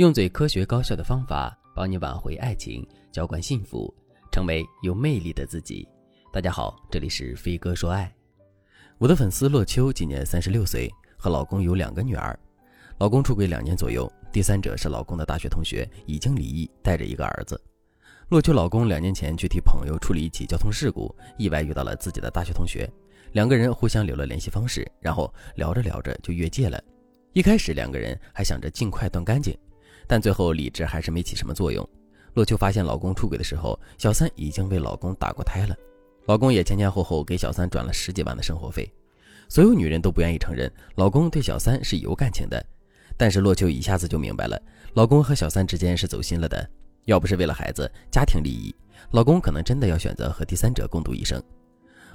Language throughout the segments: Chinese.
用最科学高效的方法帮你挽回爱情，浇灌幸福，成为有魅力的自己。大家好，这里是飞哥说爱。我的粉丝洛秋今年三十六岁，和老公有两个女儿，老公出轨两年左右，第三者是老公的大学同学，已经离异，带着一个儿子。洛秋老公两年前去替朋友处理一起交通事故，意外遇到了自己的大学同学，两个人互相留了联系方式，然后聊着聊着就越界了。一开始两个人还想着尽快断干净。但最后理智还是没起什么作用。洛秋发现老公出轨的时候，小三已经为老公打过胎了，老公也前前后后给小三转了十几万的生活费。所有女人都不愿意承认老公对小三是有感情的，但是洛秋一下子就明白了，老公和小三之间是走心了的。要不是为了孩子、家庭利益，老公可能真的要选择和第三者共度一生。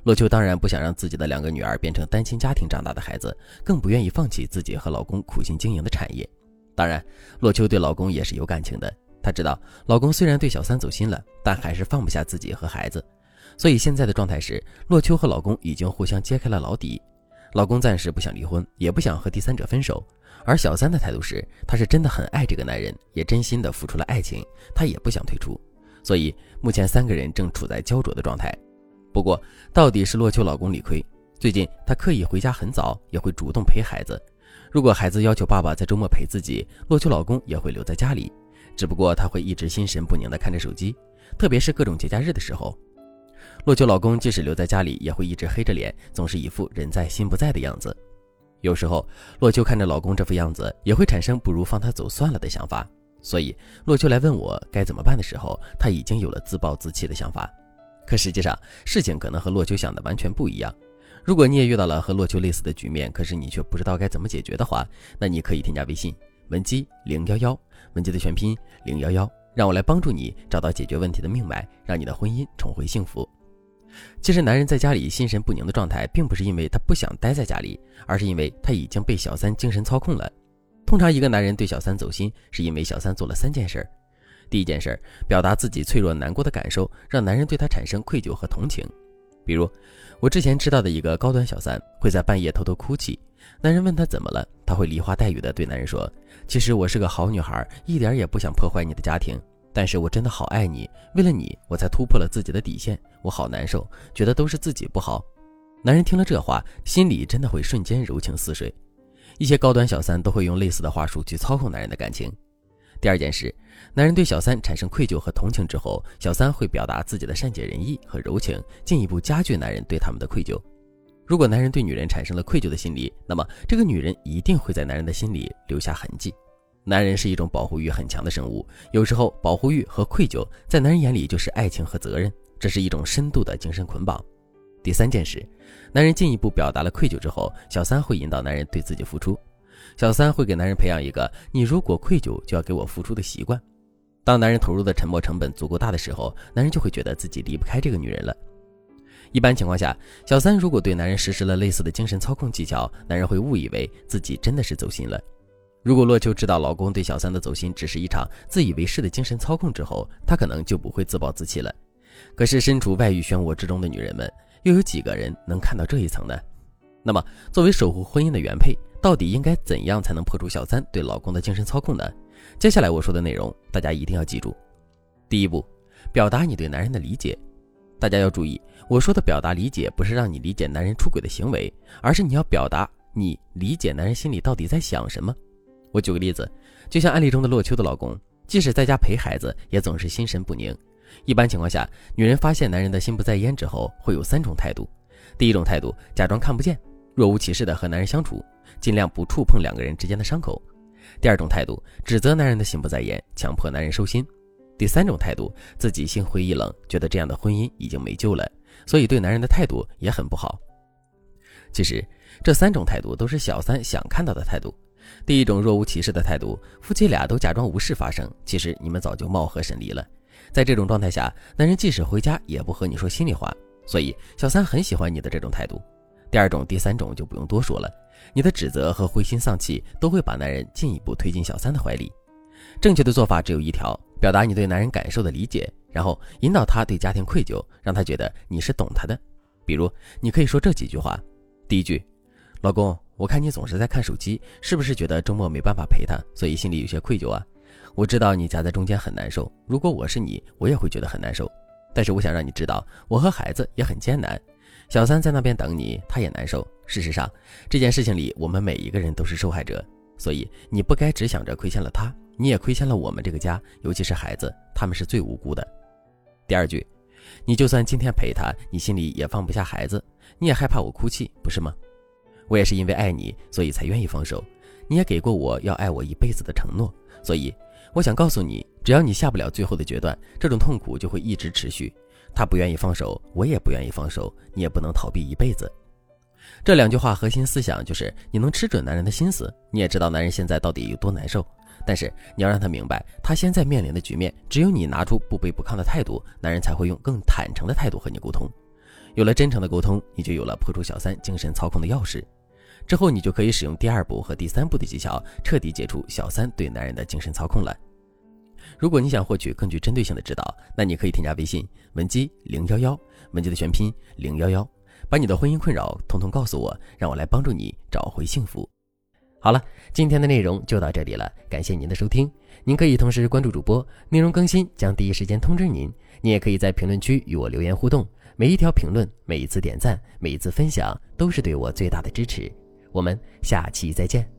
洛秋当然不想让自己的两个女儿变成单亲家庭长大的孩子，更不愿意放弃自己和老公苦心经营的产业。当然，洛秋对老公也是有感情的。她知道老公虽然对小三走心了，但还是放不下自己和孩子。所以现在的状态是，洛秋和老公已经互相揭开了老底。老公暂时不想离婚，也不想和第三者分手。而小三的态度是，她是真的很爱这个男人，也真心的付出了爱情，她也不想退出。所以目前三个人正处在焦灼的状态。不过，到底是洛秋老公理亏。最近他刻意回家很早，也会主动陪孩子。如果孩子要求爸爸在周末陪自己，洛秋老公也会留在家里，只不过他会一直心神不宁地看着手机，特别是各种节假日的时候，洛秋老公即使留在家里，也会一直黑着脸，总是一副人在心不在的样子。有时候，洛秋看着老公这副样子，也会产生不如放他走算了的想法。所以，洛秋来问我该怎么办的时候，他已经有了自暴自弃的想法。可实际上，事情可能和洛秋想的完全不一样。如果你也遇到了和洛秋类似的局面，可是你却不知道该怎么解决的话，那你可以添加微信文姬零幺幺，文姬的全拼零幺幺，让我来帮助你找到解决问题的命脉，让你的婚姻重回幸福。其实，男人在家里心神不宁的状态，并不是因为他不想待在家里，而是因为他已经被小三精神操控了。通常，一个男人对小三走心，是因为小三做了三件事。第一件事，表达自己脆弱难过的感受，让男人对他产生愧疚和同情。比如，我之前知道的一个高端小三会在半夜偷偷哭泣，男人问他怎么了，他会梨花带雨的对男人说：“其实我是个好女孩，一点也不想破坏你的家庭，但是我真的好爱你，为了你我才突破了自己的底线，我好难受，觉得都是自己不好。”男人听了这话，心里真的会瞬间柔情似水。一些高端小三都会用类似的话术去操控男人的感情。第二件事，男人对小三产生愧疚和同情之后，小三会表达自己的善解人意和柔情，进一步加剧男人对他们的愧疚。如果男人对女人产生了愧疚的心理，那么这个女人一定会在男人的心里留下痕迹。男人是一种保护欲很强的生物，有时候保护欲和愧疚在男人眼里就是爱情和责任，这是一种深度的精神捆绑。第三件事，男人进一步表达了愧疚之后，小三会引导男人对自己付出。小三会给男人培养一个“你如果愧疚就要给我付出”的习惯。当男人投入的沉默成本足够大的时候，男人就会觉得自己离不开这个女人了。一般情况下，小三如果对男人实施了类似的精神操控技巧，男人会误以为自己真的是走心了。如果洛秋知道老公对小三的走心只是一场自以为是的精神操控之后，她可能就不会自暴自弃了。可是身处外遇漩涡之中的女人们，又有几个人能看到这一层呢？那么，作为守护婚姻的原配。到底应该怎样才能破除小三对老公的精神操控呢？接下来我说的内容，大家一定要记住。第一步，表达你对男人的理解。大家要注意，我说的表达理解，不是让你理解男人出轨的行为，而是你要表达你理解男人心里到底在想什么。我举个例子，就像案例中的洛秋的老公，即使在家陪孩子，也总是心神不宁。一般情况下，女人发现男人的心不在焉之后，会有三种态度。第一种态度，假装看不见，若无其事的和男人相处。尽量不触碰两个人之间的伤口。第二种态度，指责男人的心不在焉，强迫男人收心。第三种态度，自己心灰意冷，觉得这样的婚姻已经没救了，所以对男人的态度也很不好。其实这三种态度都是小三想看到的态度。第一种若无其事的态度，夫妻俩都假装无事发生，其实你们早就貌合神离了。在这种状态下，男人即使回家也不和你说心里话，所以小三很喜欢你的这种态度。第二种、第三种就不用多说了，你的指责和灰心丧气都会把男人进一步推进小三的怀里。正确的做法只有一条：表达你对男人感受的理解，然后引导他对家庭愧疚，让他觉得你是懂他的。比如，你可以说这几句话：第一句，老公，我看你总是在看手机，是不是觉得周末没办法陪他，所以心里有些愧疚啊？我知道你夹在中间很难受，如果我是你，我也会觉得很难受。但是我想让你知道，我和孩子也很艰难。小三在那边等你，他也难受。事实上，这件事情里，我们每一个人都是受害者。所以你不该只想着亏欠了他，你也亏欠了我们这个家，尤其是孩子，他们是最无辜的。第二句，你就算今天陪他，你心里也放不下孩子，你也害怕我哭泣，不是吗？我也是因为爱你，所以才愿意放手。你也给过我要爱我一辈子的承诺，所以我想告诉你，只要你下不了最后的决断，这种痛苦就会一直持续。他不愿意放手，我也不愿意放手，你也不能逃避一辈子。这两句话核心思想就是：你能吃准男人的心思，你也知道男人现在到底有多难受。但是你要让他明白，他现在面临的局面，只有你拿出不卑不亢的态度，男人才会用更坦诚的态度和你沟通。有了真诚的沟通，你就有了破除小三精神操控的钥匙。之后，你就可以使用第二步和第三步的技巧，彻底解除小三对男人的精神操控了。如果你想获取更具针对性的指导，那你可以添加微信文姬零幺幺，文姬的全拼零幺幺，把你的婚姻困扰通通告诉我，让我来帮助你找回幸福。好了，今天的内容就到这里了，感谢您的收听。您可以同时关注主播，内容更新将第一时间通知您。您也可以在评论区与我留言互动，每一条评论、每一次点赞、每一次分享，都是对我最大的支持。我们下期再见。